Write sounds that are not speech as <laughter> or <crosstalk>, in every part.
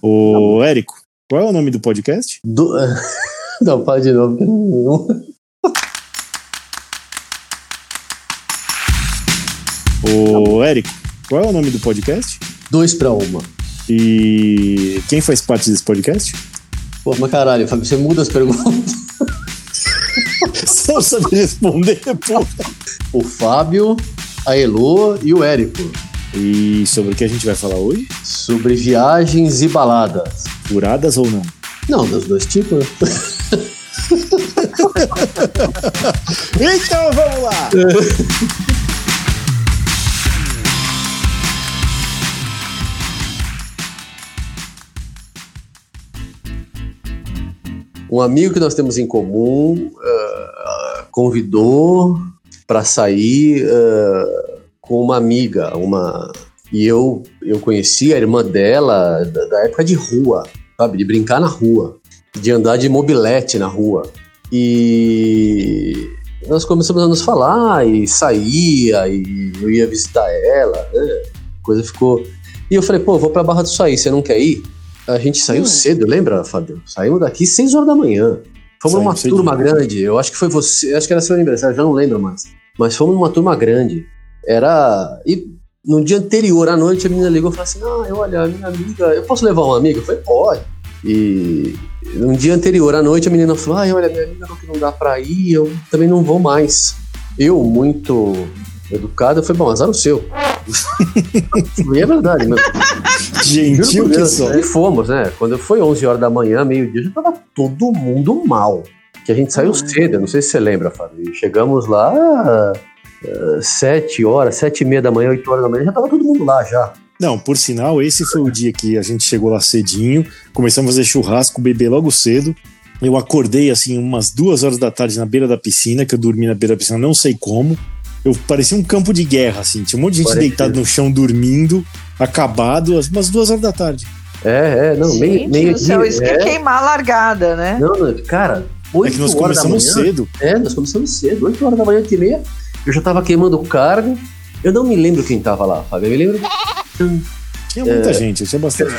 Ô, Érico, qual é o nome do podcast? Do... <laughs> Não, fala de novo. Ô, Érico, qual é o nome do podcast? Dois pra uma. E quem faz parte desse podcast? Pô, mas caralho, Fábio, você muda as perguntas. Você não sabe responder, pô. O Fábio, a Elo e o Érico. E sobre o que a gente vai falar hoje? Sobre viagens e baladas. Furadas ou não? Não, dos dois tipos. <laughs> Então vamos lá! Um amigo que nós temos em comum ah, convidou para sair ah, com uma amiga, uma e eu eu conheci a irmã dela da, da época de rua, sabe, de brincar na rua, de andar de mobilete na rua. E nós começamos a nos falar e saía e eu ia visitar ela, né? A coisa ficou. E eu falei, pô, vou pra Barra do Saí, você não quer ir? A gente saiu Hum. cedo, lembra, Fábio? Saímos daqui 6 horas da manhã. Fomos numa turma grande, eu acho que foi você, acho que era seu aniversário, já não lembro mais. Mas fomos numa turma grande. Era. E no dia anterior à noite a menina ligou e falou assim: Ah, olha, minha amiga, eu posso levar uma amiga? Eu falei, pode. E no dia anterior à noite a menina falou: Ah, olha, minha amiga falou que não dá pra ir, eu também não vou mais. Eu, muito educado, falei: Bom, azar o seu. <laughs> e é verdade, meu. Gentil Juro por que só. E fomos, né? Quando foi 11 horas da manhã, meio-dia, já tava todo mundo mal. Que a gente saiu cedo, eu não sei se você lembra, Fábio. Chegamos lá ah, 7 horas, 7 e meia da manhã, 8 horas da manhã, já tava todo mundo lá já. Não, por sinal, esse foi o dia que a gente chegou lá cedinho, começamos a fazer churrasco, beber logo cedo. Eu acordei assim umas duas horas da tarde na beira da piscina, que eu dormi na beira da piscina, não sei como. Eu parecia um campo de guerra, assim. Tinha um monte de gente Parecia. deitado no chão dormindo, acabado, umas duas horas da tarde. É, é, não, meio, Gente meio do céu, dia. isso que é é, queimar a largada, né? não, não, cara, 8 É que nós horas da começamos manhã. cedo. É, nós começamos cedo, 8 horas da manhã, 8 e meia. Eu já tava queimando carne. Eu não me lembro quem tava lá, Fábio. Eu me lembro. Tinha É. muita gente, tinha bastante.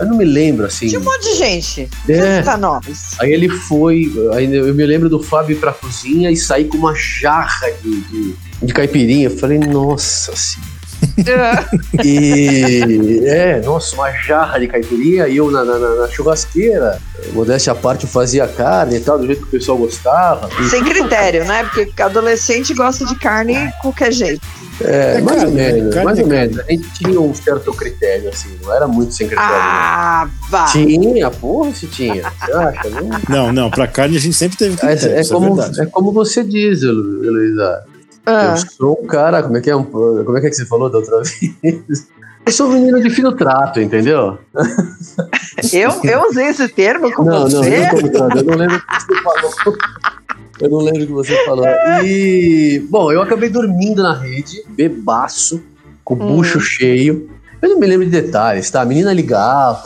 Eu não me lembro, assim. Tinha um monte de gente. É. Nomes. Aí ele foi. Aí eu me lembro do Fábio ir pra cozinha e sair com uma jarra de, de, de caipirinha. Eu falei, nossa senhora. <laughs> E. É, nossa, uma jarra de caipirinha e eu na, na, na- churrasqueira. Modéstia à parte, eu fazia carne e tal, do jeito que o pessoal gostava. E, Sem critério, né? Porque adolescente gosta de carne de qualquer jeito. é, É mais carne, ou né? menos, Carne mais é ou menos. A gente tinha um certo critério, assim, não era muito sem critério. Ah, vá. Tinha, porra, se tinha. Você acha? Não, Não, não, pra carne a gente sempre teve É, critério, é isso como, verdade. é como você diz, Heloísa. Ah, Eu sou um cara, como é que é? um- Como é que, é que você falou da outra <laughs> vez? Eu sou um menino de fino trato, entendeu? <laughs> eu, eu usei esse termo com Não, não, você. não brincando, eu não lembro o que você falou. Eu não lembro o que você falou. E, bom, eu acabei dormindo na rede, bebaço, com o Hum. bucho cheio. Eu não me lembro de detalhes, tá? A menina ligava,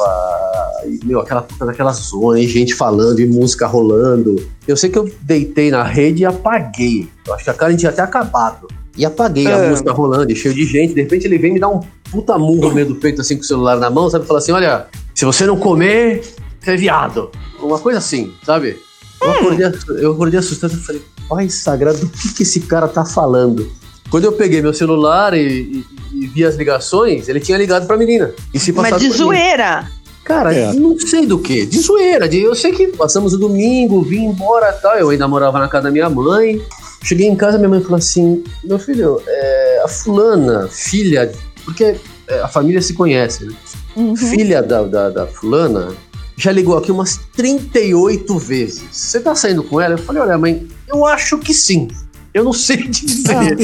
e, meu, aquela puta naquela zona, e gente falando, e música rolando. Eu sei que eu deitei na rede e apaguei. Eu acho que a cara tinha até acabado. E apaguei a Ah. música rolando, e cheio de gente. De repente ele vem me dar um puta murro no meio do peito, assim, com o celular na mão, sabe? Fala assim: olha, se você não comer, você é viado. Uma coisa assim, sabe? Eu acordei, eu acordei assustado e falei, pai sagrado, do que, que esse cara tá falando? Quando eu peguei meu celular e, e- e vi as ligações, ele tinha ligado pra menina. E se Mas de por mim. zoeira. Cara, É. não sei do que. De zoeira. De, eu sei que passamos o domingo, vim embora e tal. Eu ainda morava na casa da minha mãe. Cheguei em casa, minha mãe falou assim: Meu filho, é, a fulana, filha. Porque é, a família se conhece, né? Uhum. Filha da, da, da fulana já ligou aqui umas 38 vezes. Você tá saindo com ela? Eu falei: Olha, mãe, eu acho que sim. Eu não sei dizer.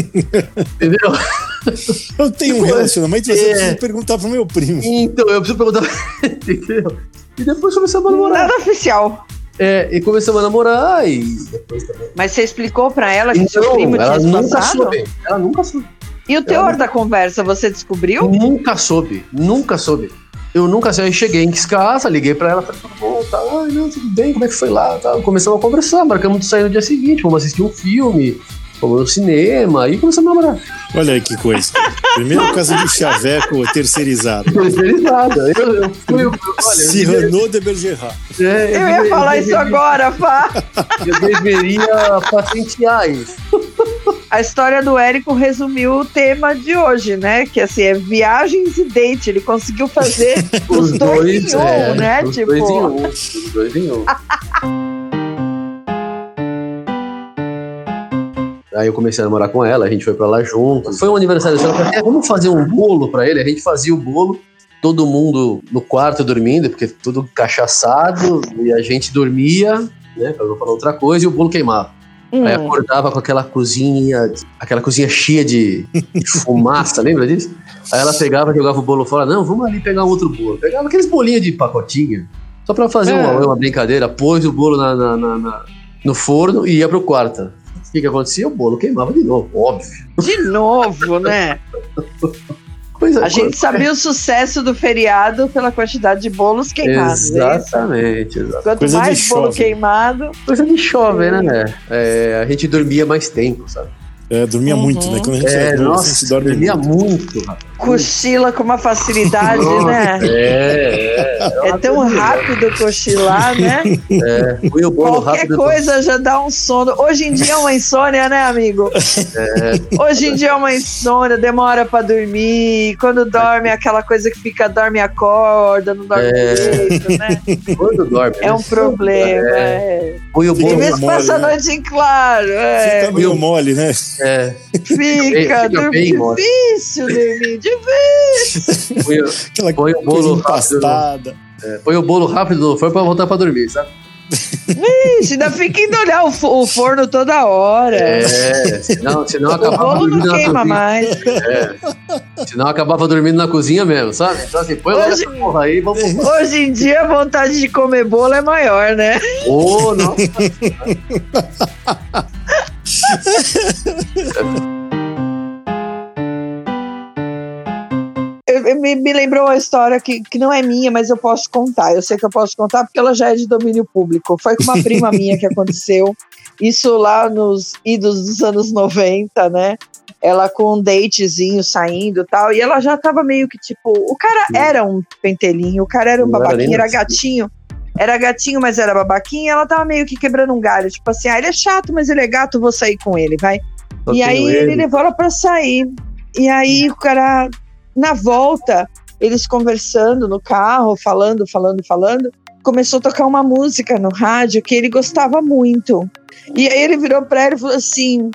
Entendeu? Eu tenho um Tipo, relacionamento, mas eu é. preciso perguntar pro meu primo. Então, eu preciso perguntar. <laughs> Entendeu? E depois começamos a namorar. Nada oficial. É, e começamos a namorar e depois também. Mas você explicou pra ela que seu Então, primo ela tinha nunca passado? soube. Ela nunca soube. E o teor Ela- da conversa, você descobriu? Nunca soube. Nunca soube. Eu nunca sei. Aí cheguei em casa, liguei pra ela, falei, tudo bom, tá, ai, não, tudo bem, como é que foi lá? Tá. Começamos a conversar, marcamos de sair no dia seguinte, vamos assistir um filme. fomos no cinema e começamos a namorar. Olha aí que coisa. Primeiro casa do chaveco terceirizado. Terceirizada. Eu, eu fui, eu- olha, eu de Bergerac. É, Eu ia falar isso agora, Fá. Eu deveria patentear isso. A história do Érico resumiu o tema de hoje, né? Que assim, é viagens e date. Ele conseguiu fazer <laughs> os, dois, em um, é, né? Os tipo, dois em um. Os dois em um. <laughs> Aí eu comecei a namorar com ela, a gente foi pra lá juntos. Foi um aniversário dela, falei, "É, vamos fazer um bolo pra ele. A gente fazia o bolo, todo mundo no quarto dormindo, porque tudo cachaçado, e a gente dormia, né, pra não falar outra coisa, e o bolo queimava. Hum, Aí acordava com aquela cozinha, aquela cozinha cheia de, fumaça, <laughs> lembra disso? Aí ela pegava, jogava o bolo fora, não, vamos ali pegar um outro bolo. Pegava aqueles bolinhos de pacotinho, só pra fazer É. uma, uma brincadeira, pôs o bolo na- na- na- no forno e ia pro quarto. O que que acontecia? O bolo queimava de novo, óbvio. de novo, né? <laughs> Coisa, A gente sabia o sucesso do feriado pela quantidade de bolos queimados. é? Exatamente, exatamente. Quanto Coisa de mais bolo jovem. queimado, Coisa de chove, né? É, a gente dormia mais tempo, sabe? É, dormia Uhum. muito, né? Quando a gente É, é, nossa, dormia muito. muito, rapaz. Cochila com uma facilidade, <laughs> né? É, é. É tão rápido cochilar, né? O bolo Qualquer rápido. coisa já dá um sono. Hoje em dia é uma insônia, né, amigo? Hoje em dia é uma insônia, demora pra dormir. Quando dorme, é aquela coisa que fica, dorme e acorda, não dorme É. direito, né? Quando dorme. É um problema. É. Fica Tem bolo. mole, passa a né? noite em claro. É. Fica meio mole, né? É, Fica, fica mole. difícil dormir. Difícil. põe, o- Aquela põe o bolo rápido. empastada. é, põe o bolo rápido no forno pra voltar pra dormir, sabe? Ixi, ainda fica indo olhar o, o forno toda hora. É, senão, senão o acabava bolo dormindo não na queima cozinha. mais. Senão acabava dormindo na cozinha mesmo, sabe? Então assim, põe logo Hoje- essa porra aí, vamos. Hoje em dia a vontade de comer bolo é maior, né? Ô, nossa. <laughs> me, me lembrou uma história que, que não é minha, mas eu posso contar. Eu sei que eu posso contar porque ela já é de domínio público. Foi com uma prima minha que aconteceu. Isso lá nos idos dos anos 90, né? Ela com um datezinho saindo e tal. E ela já tava meio que tipo. O cara era um pentelinho, o cara era um Não babaquinho, era nascido. gatinho. Era gatinho, mas era babaquinha. E ela tava meio que quebrando um galho. Tipo assim, ah, ele é chato, mas ele é gato, vou sair com ele, vai. Só e aí ele. levou ela pra sair. E aí o cara, na volta, eles conversando no carro, falando, falando, falando, começou a tocar uma música no rádio que ele gostava muito. E aí ele virou pra ela e falou assim: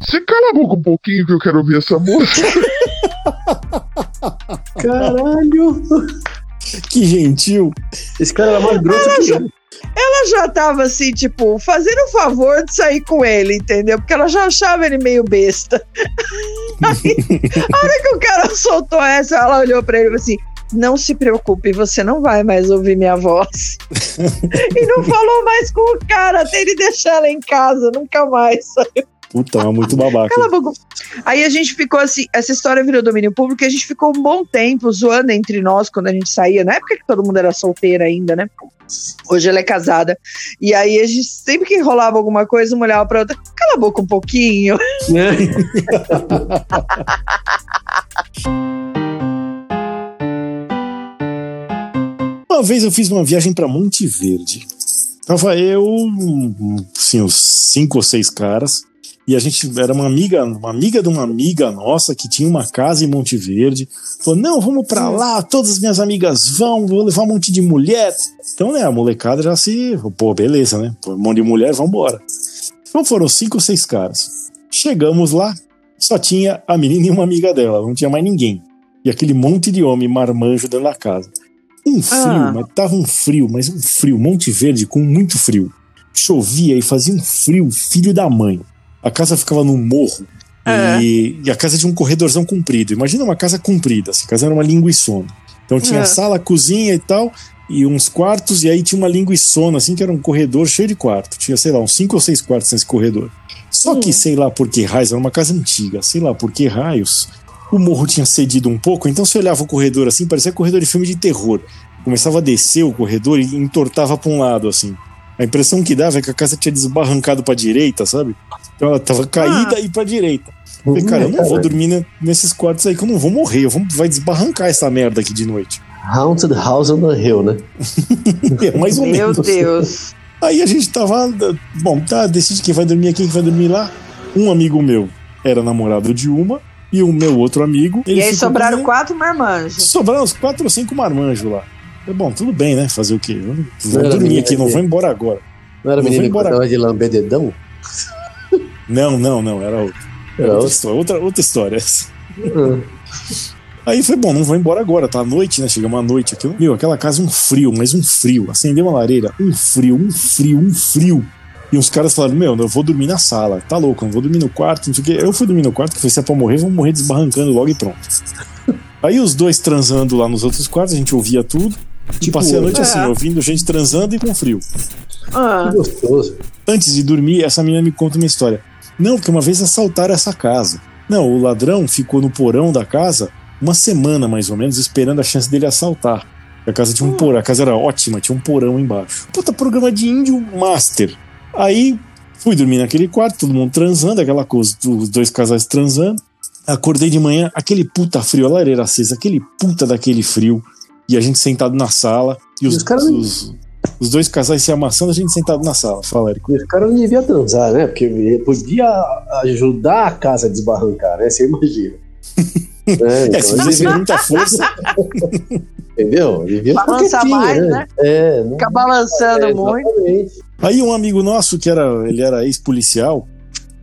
Você cala a boca um pouquinho que eu quero ouvir essa música. <laughs> Caralho! Que gentil. Esse cara era mais grosso que eu. Ela já tava assim, tipo, fazendo o favor de sair com ele, entendeu? Porque ela já achava ele meio besta. <laughs> Aí, a hora que o cara soltou essa, ela olhou pra ele e falou assim: Não se preocupe, você não vai mais ouvir minha voz. <laughs> e não falou mais com o cara até ele deixar ela em casa, nunca mais. Puta, mas muito babaca. Aí a gente ficou assim, essa história virou domínio público e a gente ficou um bom tempo zoando entre nós quando a gente saía, na época que todo mundo era solteira ainda, né? Hoje ela é casada. E aí a gente, sempre que rolava alguma coisa, uma olhava pra outra, cala a boca um pouquinho. <laughs> Uma vez eu fiz uma viagem pra Monte Verde. Tava eu, assim, uns cinco ou seis caras. E a gente era uma amiga, uma amiga de uma amiga nossa que tinha uma casa em Monte Verde. Falou: não, vamos pra lá, todas as minhas amigas vão, vou levar um monte de mulher. Então, né, a molecada já se. Pô, beleza, né? Um monte de mulher, vambora. Então foram cinco ou seis caras. Chegamos lá, só tinha a menina e uma amiga dela, não tinha mais ninguém. E aquele monte de homem marmanjo dentro da casa. Um frio, Ah. mas tava um frio, mas um frio, Monte Verde com muito frio. Chovia e fazia um frio, filho da mãe. A casa ficava num morro É. e, e a casa tinha um corredorzão comprido. Imagina uma casa comprida, essa casa era uma linguiçona. Então tinha É. sala, cozinha e tal, e uns quartos, e aí tinha uma linguiçona, assim, que era um corredor cheio de quarto. Tinha, sei lá, uns cinco ou seis quartos nesse corredor. Só que, sei lá por que raios, era uma casa antiga, sei lá por que raios, o morro tinha cedido um pouco, então você olhava o corredor assim, parecia corredor de filme de terror. Começava a descer o corredor e entortava para um lado, assim. A impressão que dava é que a casa tinha desbarrancado pra direita, sabe? Então ela tava caída e pra direita. Falei, cara, eu não vou dormir ne- nesses quartos aí que eu não vou morrer. Eu vou, vai desbarrancar essa merda aqui de noite. Haunted House on the Hill, né? <laughs> É, mais ou Meu menos. Deus. Aí a gente tava. Bom, tá, decide quem vai dormir aqui, quem vai dormir lá. Um amigo meu era namorado de uma, e o meu outro amigo. E aí sobraram quatro marmanjos. Sobraram uns quatro ou cinco marmanjos lá. Eu, Bom, tudo bem, né? Fazer o quê? Vou dormir aqui, não de- vou embora agora. Não era menina que embora. gostava de lamber dedão? Não, não, não, era outra. Era outra, história, outra, outra história. essa. Ah. Aí foi bom, não vou embora agora, tá à noite, né? Chegamos à noite aqui. Meu, aquela casa um frio, mas um frio. Acendeu uma lareira, um frio, um frio, um frio. E uns caras falaram: Meu, eu vou dormir na sala. Tá louco, eu não vou dormir no quarto, não sei o quê. Eu fui dormir no quarto, que foi se é pra morrer, vamos morrer desbarrancando logo e pronto. <laughs> Aí os dois transando lá nos outros quartos, a gente ouvia tudo. E Tipo passei a noite assim, É. ouvindo gente transando e com frio. Ah, Que gostoso. Antes de dormir, essa menina me conta uma história. Não, porque uma vez assaltaram essa casa. Não, o ladrão ficou no porão da casa uma semana mais ou menos, esperando a chance dele assaltar. A casa tinha um porão, a casa era ótima, tinha um porão embaixo. Puta, programa de índio master. Aí fui dormir naquele quarto, todo mundo transando, aquela coisa, os dois casais transando. Acordei de manhã, aquele puta frio, a lareira acesa, aquele puta daquele frio. E a gente sentado na sala, e os, os caras- os, os dois casais se amassando, a gente sentado na sala. Fala, Érico. E os caras não deviam transar, né? Porque podia ajudar a casa a desbarrancar, né? Você imagina. <laughs> É, É, se então, fizesse devia- muita força, <laughs> entendeu? Devia quietinho, mais, né? É, não, fica balançando é, muito. Aí um amigo nosso, que era, ele era ex-policial,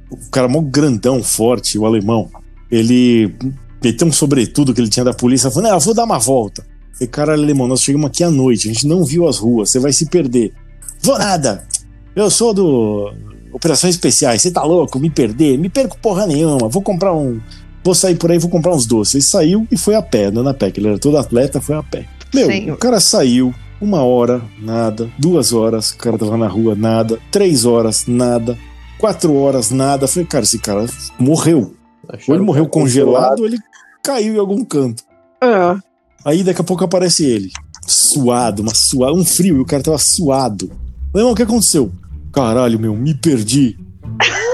o cara mó grandão, forte, o alemão, ele meteu um sobretudo que ele tinha da polícia, falou, não, eu vou dar uma volta. E cara, alemão, nós chegamos aqui à noite, a gente não viu as ruas, você vai se perder. Vou nada, eu sou do Operações Especiais, você tá louco, me perder? Me perco porra nenhuma, vou comprar um... Vou sair por aí, vou comprar uns doces. Ele saiu e foi a pé, andando a pé, que ele era todo atleta, foi a pé. Meu, Senhor. o cara saiu, uma hora, nada. Duas horas, o cara tava na rua, nada. Três horas, nada. Quatro horas, nada. Falei, cara, esse cara morreu. Ou Acharam ele morreu congelado, ou ele caiu em algum canto. Ah, Aí daqui a pouco aparece ele. Suado, uma suada, um frio, e o cara tava suado. Meu irmão, o que aconteceu? Caralho, meu, me perdi. <laughs>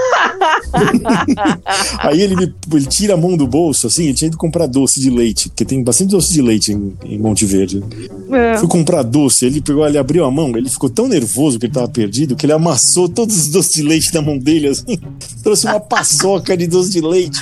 Aí ele, me- ele tira a mão do bolso, assim, ele tinha ido comprar doce de leite, porque tem bastante doce de leite em, em Monte Verde. é. Fui comprar doce, ele pegou, ele abriu a mão, ele ficou tão nervoso que ele tava perdido que ele amassou todos os doces de leite na mão dele, assim, <laughs> trouxe uma paçoca de doce de leite.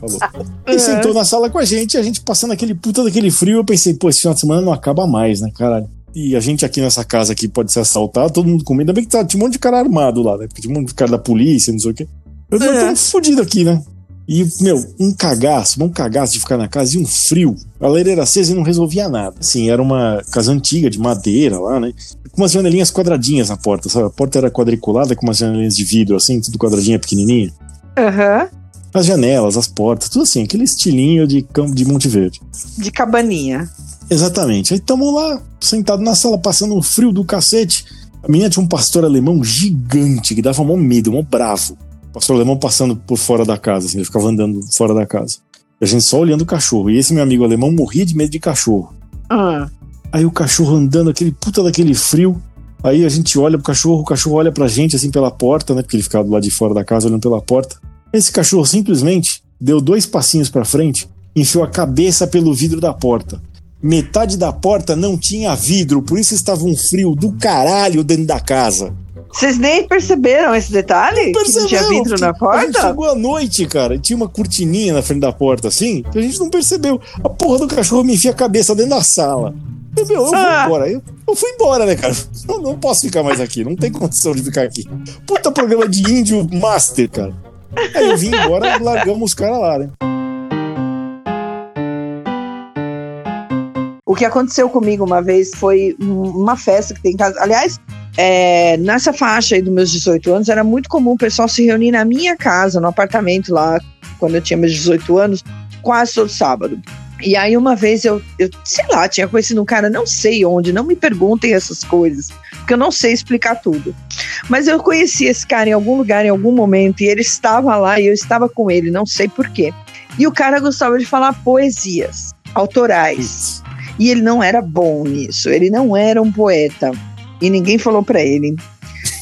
Falou. E sentou na sala com a gente, a gente passando aquele puta daquele frio, eu pensei, pô, esse final de semana não acaba mais, né, caralho? E a gente aqui nessa casa aqui pode ser assaltado, todo mundo com medo. Ainda bem que tá, tinha um monte de cara armado lá, né? Porque tinha um monte de cara da polícia, não sei o quê. Eu É. tô fudido aqui, né? E, meu, um cagaço, um cagaço de ficar na casa e um frio. A lareira acesa e não resolvia nada. Assim, era uma casa antiga, de madeira lá, né? Com umas janelinhas quadradinhas na porta, sabe? A porta era quadriculada com umas janelinhas de vidro, assim, tudo quadradinha, pequenininha. Aham. As janelas, as portas, tudo assim, aquele estilinho de campo de Monte Verde. De cabaninha. Exatamente. Aí tamo lá, sentado na sala, passando um frio do cacete. A menina tinha um pastor alemão gigante, que dava mó medo, mó bravo. O pastor alemão passando por fora da casa, assim, ele ficava andando fora da casa. E a gente só olhando o cachorro. E esse meu amigo alemão morria de medo de cachorro. Ah, Aí o cachorro andando, aquele puta daquele frio. Aí a gente olha pro cachorro, o cachorro olha pra gente assim pela porta, né? Porque ele ficava do lado de fora da casa olhando pela porta. Esse cachorro simplesmente deu dois passinhos pra frente, enfiou a cabeça pelo vidro da porta. Metade da porta não tinha vidro, por isso estava um frio do caralho dentro da casa. Vocês nem perceberam esse detalhe? que não tinha vidro na A gente porta? chegou à noite, cara, e tinha uma cortininha na frente da porta, assim, que a gente não percebeu. A porra do cachorro me enfia a cabeça dentro da sala. Eu, meu, eu vou Ah. embora. Eu, eu fui embora, né, cara? Eu não posso ficar mais aqui, não tem condição de ficar aqui. Puta programa de índio master, cara. Aí eu vim embora e largamos os caras lá, né? O que aconteceu comigo uma vez foi um- uma festa que tem em casa. Aliás, é, nessa faixa aí dos meus 18 anos, era muito comum o pessoal se reunir na minha casa, no apartamento lá, quando eu tinha meus 18 anos, quase todo sábado. E aí, uma vez eu, eu, sei lá, tinha conhecido um cara, não sei onde, não me perguntem essas coisas, porque eu não sei explicar tudo. Mas eu conheci esse cara em algum lugar, em algum momento, e ele estava lá e eu estava com ele, não sei porquê. E o cara gostava de falar poesias autorais. E ele não era bom nisso, ele não era um poeta. E ninguém falou pra ele.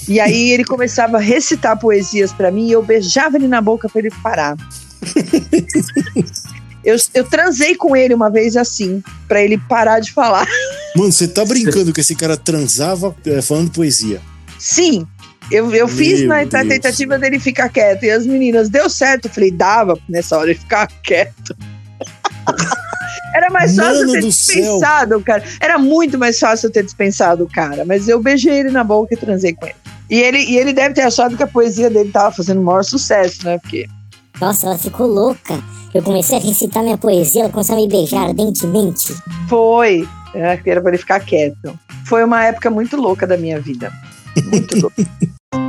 E aí ele começava a recitar poesias pra mim e eu beijava ele na boca pra ele parar. <laughs> Eu, eu transei com ele uma vez assim, pra ele parar de falar. Mano, você tá brincando que esse cara transava é, falando poesia. Sim, eu, eu fiz na, na tentativa dele ficar quieto. E as meninas, deu certo. Eu falei, dava nessa hora ele ficar quieto. <laughs> Era mais fácil eu ter dispensado o cara. Era muito mais fácil eu ter dispensado o cara. Mas eu beijei ele na boca e transei com ele. E ele, e ele deve ter achado que a poesia dele tava fazendo o maior sucesso, né? Porque. Nossa, ela ficou louca. Eu comecei a recitar minha poesia, ela começou a me beijar ardentemente. Foi. Era era pra ele ficar quieto. Foi uma época muito louca da minha vida. Muito louca. <laughs>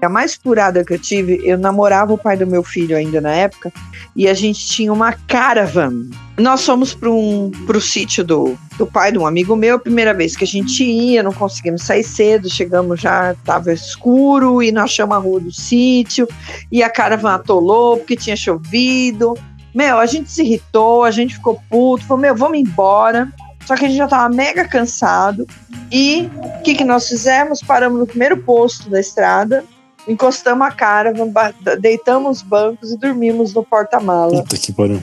A mais furada que eu tive, eu namorava o pai do meu filho ainda na época, e a gente tinha uma caravan. Nós fomos para um, pro sítio do, do pai de um amigo meu, primeira vez que a gente ia, não conseguimos sair cedo, chegamos já, estava escuro, e nós achamos a rua do sítio, e a caravan atolou porque tinha chovido. Meu, a gente se irritou, a gente ficou puto, falou, meu, vamos embora. Só que a gente já tava mega cansado. E o que, que nós fizemos? Paramos no primeiro posto da estrada, encostamos a cara, deitamos os bancos e dormimos no porta-mala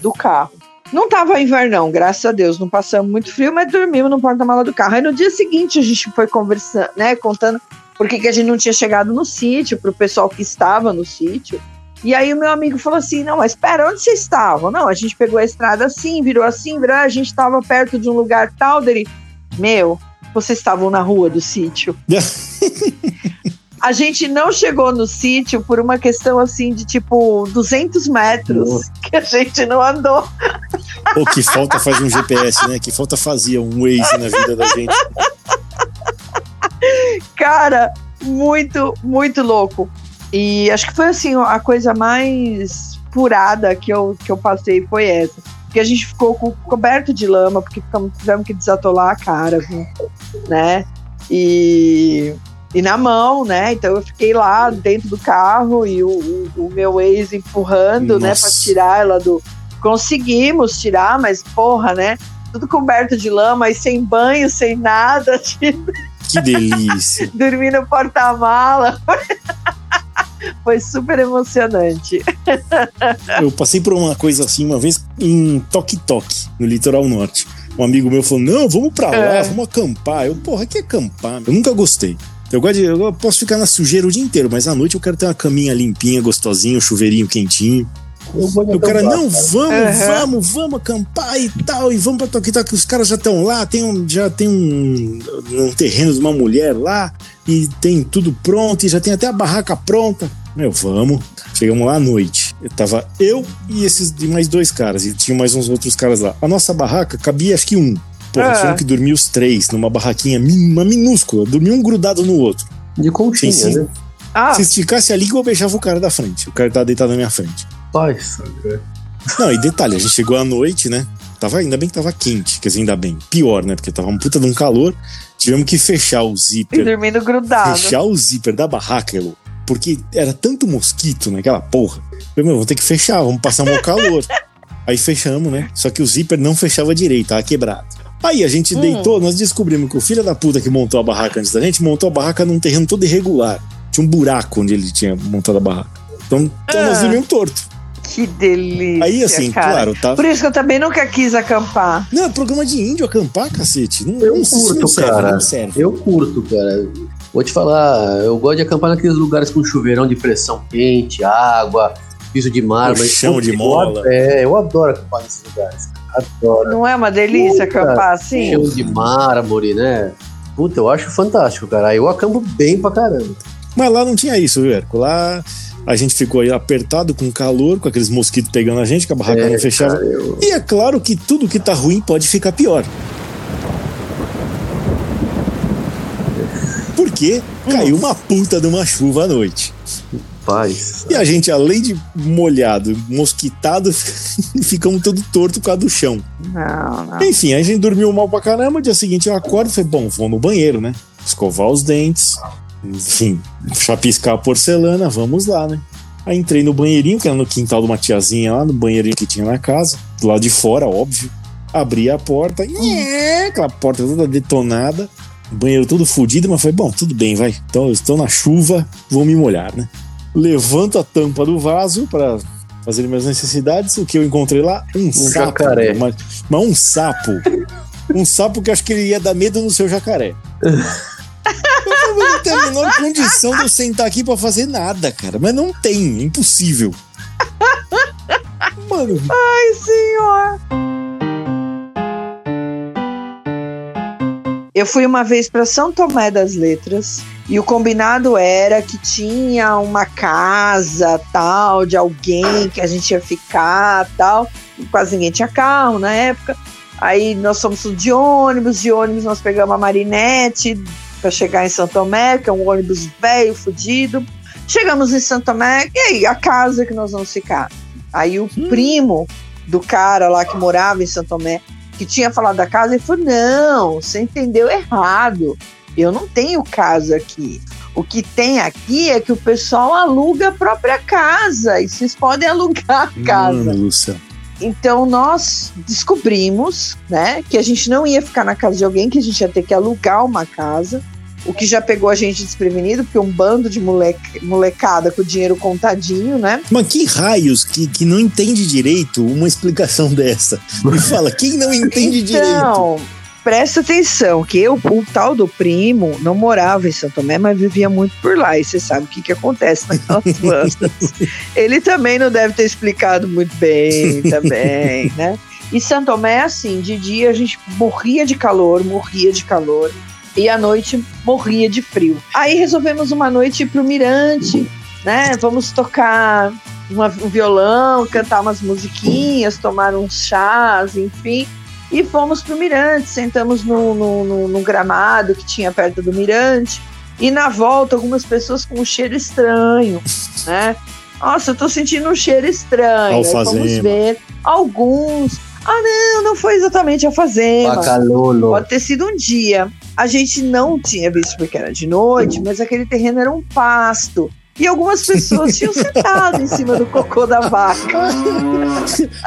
do carro. Não tava invernão, graças a Deus, não passamos muito frio, mas dormimos no porta-mala do carro. Aí no dia seguinte a gente foi conversando, né, contando por que que a gente não tinha chegado no sítio, pro pessoal que estava no sítio. E aí o meu amigo falou assim: não, mas espera, onde vocês estavam? Não, a gente pegou a estrada assim, virou assim, virou, a gente estava perto de um lugar tal dele. Meu, vocês estavam na rua do sítio. <laughs> A gente não chegou no sítio por uma questão assim de tipo 200 metros Nossa. <laughs> que a gente não andou. Ou que falta faz um GPS, né? Que falta fazia um Waze na vida da gente. Cara, muito, muito louco. E acho que foi assim, a coisa mais furada que eu, que eu passei foi essa. Porque a gente ficou co- coberto de lama, porque ficamos, tivemos que desatolar a cara, né? E, e na mão, né? Então eu fiquei lá dentro do carro e o, o, o meu ex empurrando, né, Nossa. pra tirar ela do. Conseguimos tirar, mas porra, né? Tudo coberto de lama e sem banho, sem nada, <laughs> tipo, Que delícia. <laughs> dormir no porta-mala. <laughs> Foi super emocionante. Eu passei por uma coisa assim uma vez em Toque Toque, no litoral norte. Um amigo meu falou: Não, vamos pra lá, É. vamos acampar. Eu, porra, que acampar? Eu nunca gostei. Eu, gosto de, eu posso ficar na sujeira o dia inteiro, mas à noite eu quero ter uma caminha limpinha, gostosinha, um chuveirinho quentinho. E o cara, acampar, não, cara. vamos, Aham. vamos, vamos acampar e tal, e vamos pra Toque Toque. Os caras já estão lá, tem um, já tem um, um terreno de uma mulher lá, e tem tudo pronto, e já tem até a barraca pronta. Meu, vamos. Chegamos lá à noite. Eu tava eu e esses de mais dois caras, e tinha mais uns outros caras lá. A nossa barraca cabia acho que um. Porra, Ah. tivemos que dormir os três numa barraquinha uma minúscula, dormia um grudado no outro. De conchinha, Sim, sim. né? Ah, Se esticasse ali, eu beijava o cara da frente. O cara tava deitado na minha frente. Pai? Não, e detalhe, a gente chegou à noite, né? Tava, ainda bem que tava quente, quer dizer, ainda bem. Pior, né? Porque tava um puta de um calor. Tivemos que fechar o e zíper. dormindo grudado. Fechar o zíper da barraca, Elo. Porque era tanto mosquito naquela porra. Eu falei, meu, vou ter que fechar, vamos passar um calor. <laughs> Aí fechamos, né? Só que o zíper não fechava direito, tava quebrado. Aí a gente deitou, nós descobrimos que o filho da puta que montou a barraca antes da gente montou a barraca num terreno todo irregular. Tinha um buraco onde ele tinha montado a barraca. Então, então nós Ah. dormimos torto. Que delícia. Aí, assim, cara. claro, tá. Por isso que eu também nunca quis acampar. Não, é programa de índio acampar, cacete. Não, Eu não, curto, não serve, cara. Não serve. Eu curto, cara. Vou te falar, eu gosto de acampar naqueles lugares com chuveirão de pressão quente, água, piso de mármore. Colchão de Eu mola. adoro- É, eu adoro acampar nesses lugares. Adoro. Não é uma delícia Puta, acampar assim? Chão de mármore, né? Puta, eu acho fantástico, cara. Aí Eu acampo bem pra caramba. Mas lá não tinha isso, viu, Erco? Lá a gente ficou aí apertado com calor, com aqueles mosquitos pegando a gente, que a barraca É, não fechava. cara, eu- E é claro que tudo que tá ruim pode ficar pior. Porque caiu uma puta de uma chuva à noite. Paz. E a gente, além de molhado, mosquitado, <laughs> ficamos todo torto por causa do chão. Não, não. Enfim, aí a gente dormiu mal pra caramba. Dia seguinte eu acordo e falei, bom, vou no banheiro, né? Escovar os dentes. Enfim, chapiscar a porcelana, vamos lá, né? Aí entrei no banheirinho, que era no quintal de uma tiazinha lá, no banheirinho que tinha na casa, do lado de fora, óbvio. abri a porta, nhé, aquela porta toda detonada, banheiro todo fudido, mas falei, bom, tudo bem, vai. Então eu estou na chuva, vou me molhar, né? Levanto a tampa do vaso para fazer minhas necessidades. O que eu encontrei lá? Um, sapo. jacaré. Mas, mas um sapo. um sapo que eu acho que ele ia dar medo no seu jacaré. Eu não tenho a menor condição de eu sentar aqui pra fazer nada, cara. Mas não tem, é impossível. Mano, Ai, senhor. Eu fui uma vez para São Tomé das Letras e o combinado era que tinha uma casa tal de alguém que a gente ia ficar tal. Quase ninguém tinha carro na época. Aí nós fomos de ônibus, de ônibus nós pegamos a Marinette para chegar em São Tomé, que é um ônibus velho, fudido. Chegamos em São Tomé, e aí, a casa que nós vamos ficar? Aí o primo do cara lá que morava em São Tomé, que tinha falado da casa, ele falou: Não, você entendeu errado. Eu não tenho casa aqui. O que tem aqui é que o pessoal aluga a própria casa e vocês podem <laughs> alugar a casa. do céu. Então nós descobrimos, né, que a gente não ia ficar na casa de alguém, que a gente ia ter que alugar uma casa. O que já pegou a gente desprevenido, porque um bando de moleque, molecada com o dinheiro contadinho, né? Mas que raios que, que não entende direito uma explicação <laughs> dessa? Me fala, quem não entende direito? Então, presta atenção, que eu, o tal do primo não morava em São Tomé, mas vivia muito por lá. E você sabe o que, que acontece naquelas <laughs> bandas. Ele também não deve ter explicado muito bem <laughs> também, né? E São Tomé, assim, de dia a gente morria de calor, morria de calor. E à noite morria de frio. Aí resolvemos uma noite ir pro Mirante, né? Vamos tocar uma- um violão, cantar umas musiquinhas, tomar uns chás, enfim. E fomos pro Mirante, sentamos no, no, no- no gramado que tinha perto do Mirante. E na volta, algumas pessoas com um cheiro estranho, né? Nossa, eu tô sentindo um cheiro estranho. Aí Alfazema. ver alguns. Ah, não, não foi exatamente a fazenda. Bacalolo. Pode ter sido um dia. A gente não tinha visto porque era de noite, mas aquele terreno era um pasto. E algumas pessoas tinham <laughs> sentado em cima do cocô da vaca.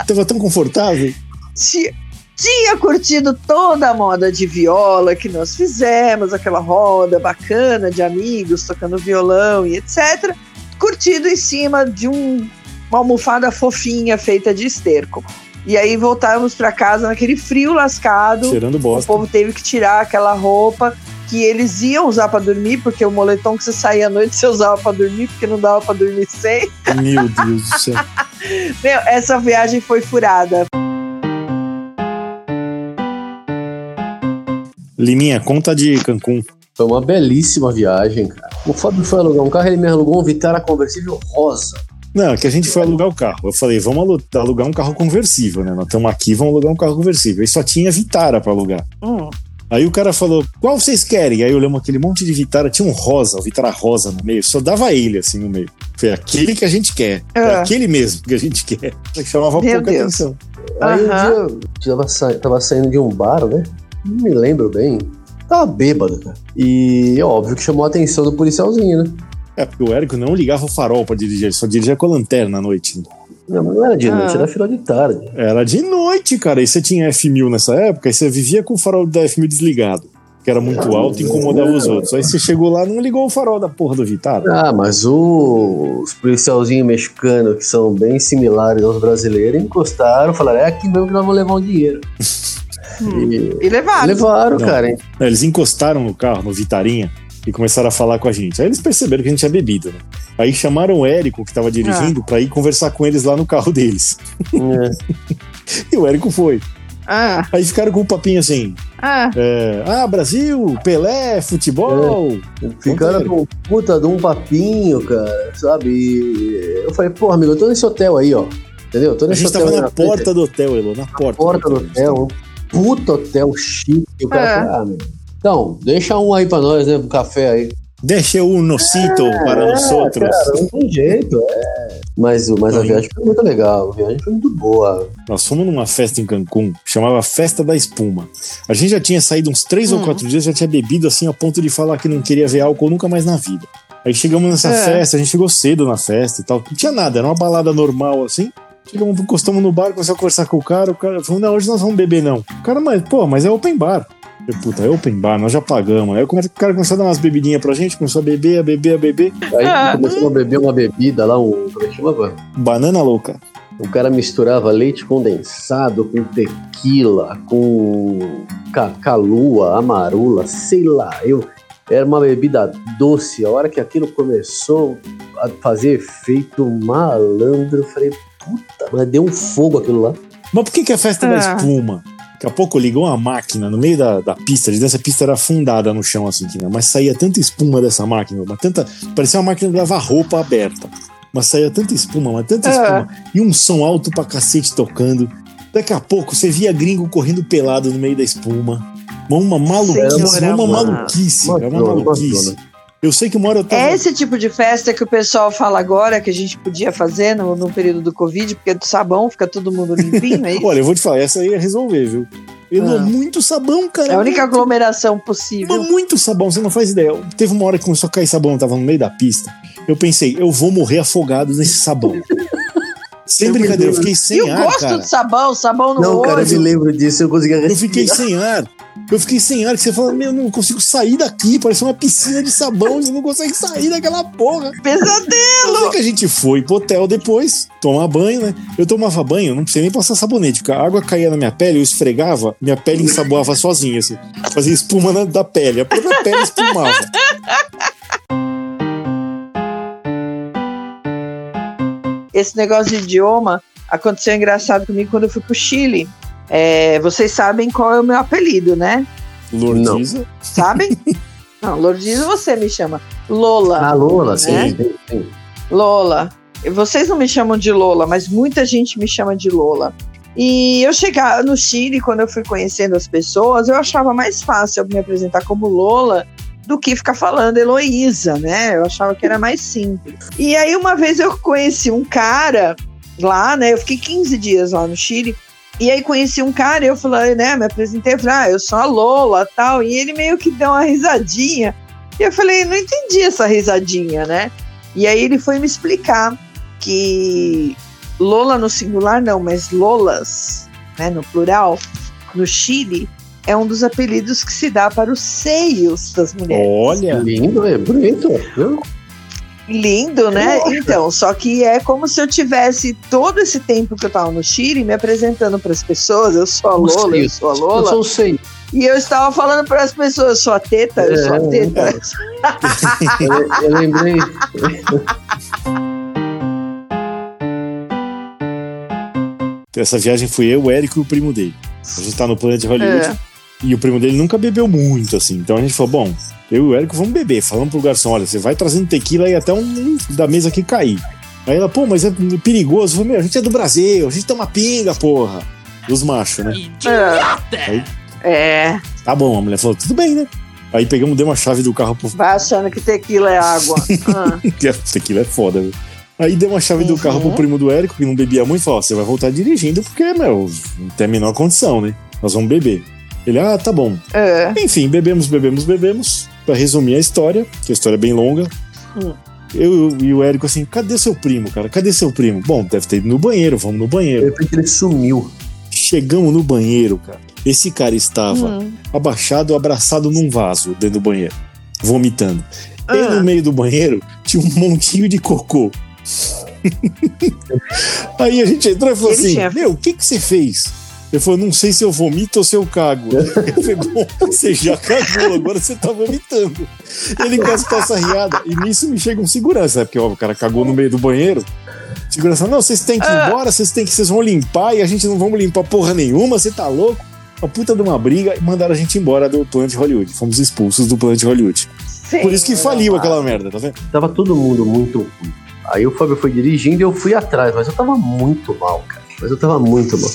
Tava tão confortável. Tinha, tinha curtido toda a moda de viola que nós fizemos, aquela roda bacana de amigos tocando violão e etc. Curtido em cima de um- uma almofada fofinha feita de esterco. E aí voltávamos para casa naquele frio lascado. Cheirando O bosta. povo teve que tirar aquela roupa que eles iam usar pra dormir, porque o moletom que você saía à noite <laughs> você usava pra dormir, porque não dava pra dormir sem. Meu Deus do céu. <laughs> Meu, essa viagem foi furada. Liminha, conta de Cancún. Foi uma belíssima viagem, cara. O Fábio foi alugar um carro, ele me alugou um Vitara conversível rosa. Não, é que a gente foi alugar o carro. Eu falei, vamos alu- alugar um carro conversível, né? Nós estamos aqui, vamos alugar um carro conversível. E só tinha Vitara pra alugar. Hum. Aí o cara falou, qual vocês querem? Aí olhamos aquele monte de Vitara, tinha um rosa, o Vitara rosa no meio, só dava ele assim no meio. Foi aquele que a gente quer. É É. aquele mesmo que a gente quer. Que chamava Meu pouca Deus. atenção. Aí um Aham. dia eu tava, sa- tava saindo de um bar, né? Não me lembro bem. Tava bêbado, cara. E é óbvio que chamou a atenção do policialzinho, né? É, porque o Érico não ligava o farol pra dirigir, ele só dirigia com a lanterna à noite. Não, mas não era de noite, Ah. era final de tarde. Era de noite, cara. E você tinha F1000 nessa época, e você vivia com o farol da F1000 desligado. Que era muito alto e incomodava os outros. Aí você chegou lá não ligou o farol da porra do Vitara. Ah, mas o- os policialzinhos mexicanos, que são bem similares aos brasileiros, encostaram, falaram: é aqui mesmo que nós vamos levar um dinheiro. E E levaram. levaram, Não. cara. hein? Eles encostaram no carro, no Vitarinha, e começaram a falar com a gente. Aí eles perceberam que a gente tinha bebido, né? Aí chamaram o Érico, que tava dirigindo, pra ir conversar com eles lá no carro deles. É. <laughs> E o Érico foi. Ah, Aí ficaram com um papinho assim: ah. é, ah, Brasil, Pelé, futebol. Ficaram com puta de um papinho, cara, sabe? E eu falei, pô, amigo, eu tô nesse hotel aí, ó. Entendeu? Eu tô A nesse gente hotel tava na frente, porta do hotel, Elô, na porta. porta do hotel, um puta hotel chique. E o cara É. falou, ah, meu. Então, deixa um aí pra nós, né? Um café aí. Deixa um nocito para nós outros. Cara, não tem jeito, é. Mas, mas a viagem foi muito legal, a viagem foi muito boa. Nós fomos numa festa em Cancún, chamava Festa da Espuma. A gente já tinha saído uns três ou quatro dias, já tinha bebido assim a ponto de falar que não queria ver álcool nunca mais na vida. Aí chegamos nessa É. festa, a gente chegou cedo na festa e tal. Não tinha nada, era uma balada normal assim. Chegamos, encostamos no bar, começamos a conversar com o cara. O cara falou: Não, hoje nós vamos beber, não. O cara, mas, pô, mas é open bar. Eu, puta, é open bar, nós já pagamos. Aí o cara começou a dar umas bebidinhas pra gente, começou a beber, a beber, a beber. Aí Ah. começamos a beber uma bebida lá, um. Como é que chamava? Banana louca. O cara misturava leite condensado com tequila, com ca calua, amarula, sei lá. Eu, era uma bebida doce. A hora que aquilo começou a fazer efeito malandro, eu falei, puta, mas deu um fogo aquilo lá. Mas por que, que a festa da Ah. espuma? Daqui a pouco ligou uma máquina no meio da, da pista, de dança, a pista era afundada no chão, assim, né? mas saía tanta espuma dessa máquina, mas tanta. Parecia uma máquina de lavar roupa aberta. Mas saía tanta espuma, mas tanta Ah. espuma. E um som alto pra cacete tocando. Daqui a pouco você via gringo correndo pelado no meio da espuma. Uma maluquice, uma maluquice, Uma uma zona, uma maluquice. Eu sei que uma hora eu tava. É esse tipo de festa que o pessoal fala agora que a gente podia fazer no, no período do Covid, porque do sabão fica todo mundo limpinho, é <laughs> isso? Olha, eu vou te falar, essa aí ia resolver, viu? Eu Ah. muito sabão, cara. É a única muito. aglomeração Mas possível. muito sabão, você não faz ideia. Teve uma hora que começou a cair sabão, eu tava no meio da pista. Eu pensei, eu vou morrer afogado nesse sabão. <laughs> Sem Eu brincadeira, eu fiquei E sem o ar, gosto cara. de sabão, sabão no Não, cara, eu me olho. lembro disso, eu conseguia Eu respirar. fiquei sem ar. Eu fiquei sem ar, que você fala, meu, eu não consigo sair daqui, parece uma piscina de sabão, você não consegue sair daquela porra. Pesadelo! Sei que a gente foi pro hotel depois, tomar banho, né? Eu tomava banho, não precisei nem passar sabonete, porque a água caía na minha pele, eu esfregava, minha pele ensaboava sozinha, assim. Fazia espuma na, da pele, a própria pele espumava. Esse negócio de idioma aconteceu engraçado comigo quando eu fui pro Chile. É, vocês sabem qual é o meu apelido, né? Lordiza. Sabem? <laughs> Não, Lourdes você me chama. Lola. Ah, Lola, sim, Né? sim, sim. Lola. Vocês não me chamam de Lola, mas muita gente me chama de Lola. E eu chegava no Chile, quando eu fui conhecendo as pessoas, eu achava mais fácil eu me apresentar como Lola do que ficar falando Heloísa, né? Eu achava que era mais simples. E aí, uma vez eu conheci um cara lá, né? Eu fiquei 15 dias lá no Chile. E aí conheci um cara e eu falei, né? Me apresentei, eu falei, ah, eu sou a Lola tal. E ele meio que deu uma risadinha. E eu falei, não entendi essa risadinha, né? E aí ele foi me explicar que Lola no singular não, mas Lolas, né, no plural, no Chile, é um dos apelidos que se dá para os seios das mulheres. Olha, Lindo, é bonito. viu? Lindo, né? Então, só que é como se eu tivesse todo esse tempo que eu tava no Chile me apresentando para as pessoas, eu sou a Lola, eu seios. sou a Eu Lola, sou o seio. e eu estava falando para as pessoas, eu sou a teta, eu sou a É, teta. Eu, <laughs> eu lembrei. essa viagem fui eu, o Érico e o primo dele. A gente tá no Planet Hollywood É. e o primo dele nunca bebeu muito, assim. Então a gente falou, bom, eu e o Érico vamos beber. Falamos pro garçom, olha, você vai trazendo tequila e até um da mesa aqui cair. Aí ela, pô, mas é perigoso. Eu falei, meu, a gente é do Brasil, a gente toma pinga, porra. Os machos, né? É. é, Tá bom, a mulher falou, tudo bem, né? Aí pegamos, deu uma chave do carro pro vai achando que tequila é água. Ah. <laughs> que tequila é foda, viu? Aí deu uma chave do Uhum. carro pro primo do Érico, que não bebia muito, e falou: você vai voltar dirigindo, porque, meu, não tem a menor condição, né? Nós vamos beber. Ele, ah, tá bom. É. Enfim, bebemos, bebemos, bebemos. Pra resumir a história, que a história é bem longa. Hum. Eu e o Érico assim, cadê seu primo, cara? Cadê seu primo? Bom, deve ter ido no banheiro, vamos no De banheiro. repente ele sumiu. Chegamos no banheiro, cara. Esse cara estava Hum. abaixado, abraçado num vaso dentro do banheiro, vomitando. E Ah. no meio do banheiro tinha um montinho de cocô. <laughs> Aí a gente entrou e falou Ele assim: tinha- Meu, o que, que você fez? Ele falou: Não sei se eu vomito ou se eu cago. Eu falei: Bom, você já cagou, agora você tá vomitando. Ele as calças riadas. E nisso me chega um segurança, né? Porque ó, o cara cagou no meio do banheiro. Segurança, não, vocês têm que ir Ah. embora, vocês têm que, vocês vão limpar e a gente não vamos limpar porra nenhuma, você tá louco? Uma puta de uma briga e mandaram a gente embora do Planet Hollywood. Fomos expulsos do Planet Hollywood. Sim, Por isso que faliu normal. aquela merda, tá vendo? Tava todo mundo muito ruim. Aí o Fábio foi dirigindo e eu fui atrás, mas eu tava muito mal, cara. Mas eu tava muito mal.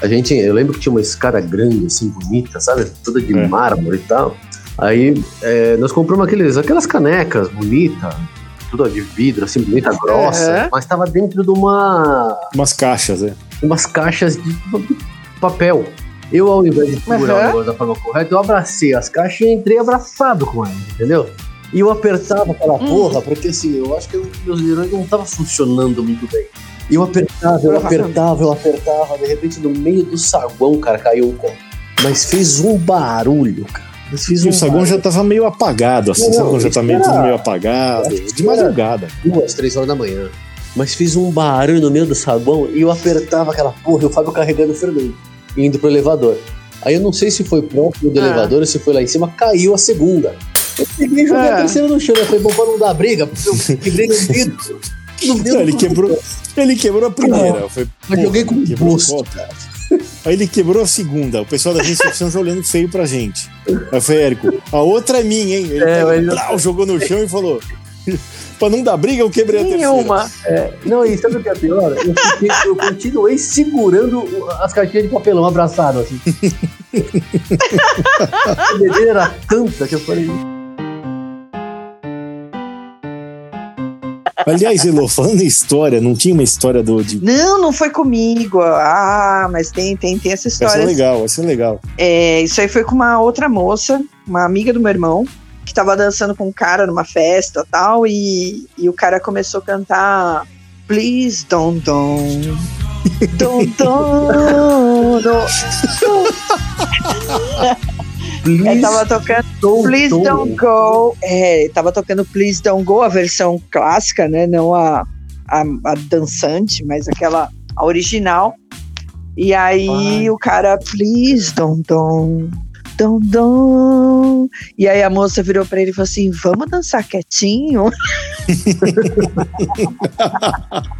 A gente, eu lembro que tinha uma escada grande, assim, bonita, sabe? Toda de É. mármore e tal. Aí é, nós compramos aqueles, aquelas canecas bonitas, tudo de vidro, assim, bonita, grossa. Aham. Mas tava dentro de uma, Umas caixas, é. umas caixas de papel. Eu, ao invés de segurar Aham. o negócio da forma correta, eu abracei as caixas e entrei abraçado com elas, entendeu? E eu apertava aquela Hum. porra, porque assim, eu acho que os neurônios não estavam funcionando muito bem. E eu apertava, eu apertava, eu apertava. De repente, no meio do saguão, cara, caiu um copo. Mas fez um barulho, cara. Mas fez um o saguão barulho. já tava meio apagado, assim, Não, sabe quando já isso tá meio, era- meio apagado? De madrugada. duas, três horas da manhã. Mas fiz um barulho no meio do saguão e eu apertava aquela porra, e o Fábio carregando o Fernando, indo pro elevador. Aí eu não sei se foi próximo do Ah. elevador ou se foi lá em cima, caiu a segunda. Eu peguei e joguei Ah. a terceira no chão. Eu falei, bom, pra não dar briga, porque eu quebrei no vidro. Não, ele quebrou, ele quebrou a primeira. Eu Mas porra, joguei com gosto, copo. Aí ele quebrou a segunda. O pessoal da recepção já olhando feio pra gente. Aí eu falei, Érico, a outra é minha, hein? Ele É, pegou, mas- plau, jogou no chão e falou: pra não dar briga, eu quebrei a terceira. Nenhuma. Não, e sabe o que é pior? Eu, fiquei- eu continuei segurando as caixinhas de papelão abraçado, assim. <laughs> a bebedeira era tanta que eu falei. Aliás, Elô, falando em história, não tinha uma história do. De... Não, não foi comigo. Ah, mas tem, tem, tem essa Essa é história. legal, essa é legal. É, isso aí foi com uma outra moça, uma amiga do meu irmão, que tava dançando com um cara numa festa e tal, e, e o cara começou a cantar Please don't don't. Don't don't. <laughs> Ele tava tocando Please Don't Go. É, tava tocando Please Don't Go, a versão clássica, né? Não a, a, a dançante, mas aquela a original. E aí o cara, Please Don't Don't. Don't Don't. E aí a moça virou pra ele e falou assim: Vamos dançar quietinho? <laughs>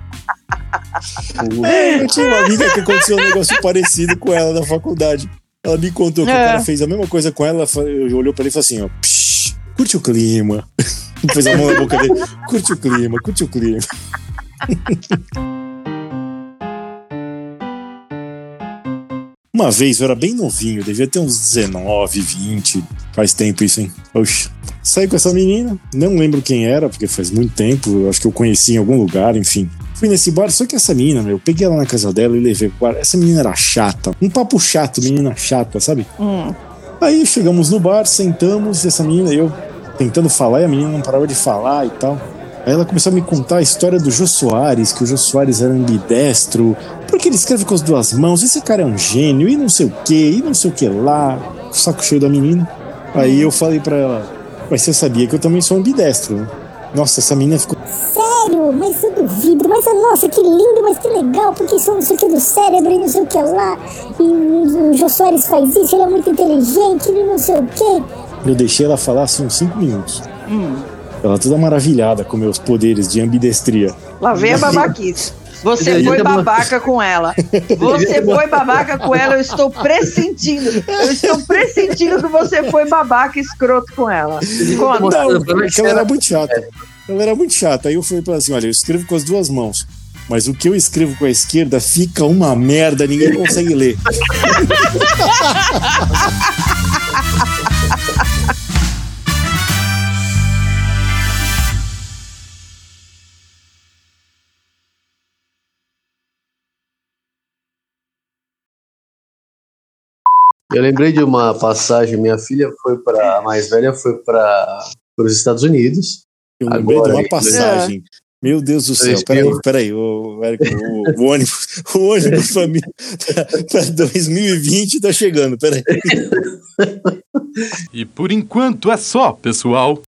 Eu tinha uma amiga que aconteceu um negócio parecido com ela na faculdade. Ela me contou que o É. cara fez a mesma coisa com ela. olhou pra ele e falou assim: ó, "Psh, curte o clima. <laughs> Fez a mão na boca dele, curte o clima, curte o clima. <laughs> Uma vez, eu era bem novinho, devia ter uns 19, 20. Faz tempo isso, hein? Oxe. Saí com essa menina, não lembro quem era, porque faz muito tempo, acho que eu conheci em algum lugar, enfim. Fui nesse bar, só que essa menina, meu, eu peguei ela na casa dela e levei pro bar. Essa menina era chata, um papo chato, menina chata, sabe? Hum. Aí chegamos no bar, sentamos, essa menina, eu tentando falar, e a menina não parava de falar e tal. Aí ela começou a me contar a história do Jô Soares, que o Jô Soares era ambidestro, porque ele escreve com as duas mãos, esse cara é um gênio, e não sei o que, e não sei o que lá. O saco cheio da menina. Aí eu falei pra ela, mas você sabia que eu também sou ambidestro, né? Nossa, essa menina ficou. Sério, mas eu duvido. Mas nossa, que lindo, mas que legal, porque isso não sei o que do cérebro e não sei o que lá. E o Jô Soares faz isso, ele é muito inteligente, ele não sei o que. Eu deixei ela falar assim uns 5 minutos. Ela toda maravilhada com meus poderes de ambidestria. Lá vem a babaquice. Você foi babaca com ela. Você foi babaca com ela, eu estou pressentindo. Eu estou pressentindo que você foi babaca escroto com ela. Conta. Não, Não, porque ela era- era muito chata. Ela era muito chata. Aí eu falei pra ela assim: olha, eu escrevo com as duas mãos. Mas o que eu escrevo com a esquerda fica uma merda, ninguém consegue ler. Eu lembrei de uma passagem, minha filha foi para a mais velha foi para os Estados Unidos. Eu lembrei de Agora, uma hein? passagem. Meu Deus do céu, peraí, peraí, o, o, o ônibus, <laughs> o ônibus pra, mim, pra 2020 tá chegando, peraí. E por enquanto é só, pessoal.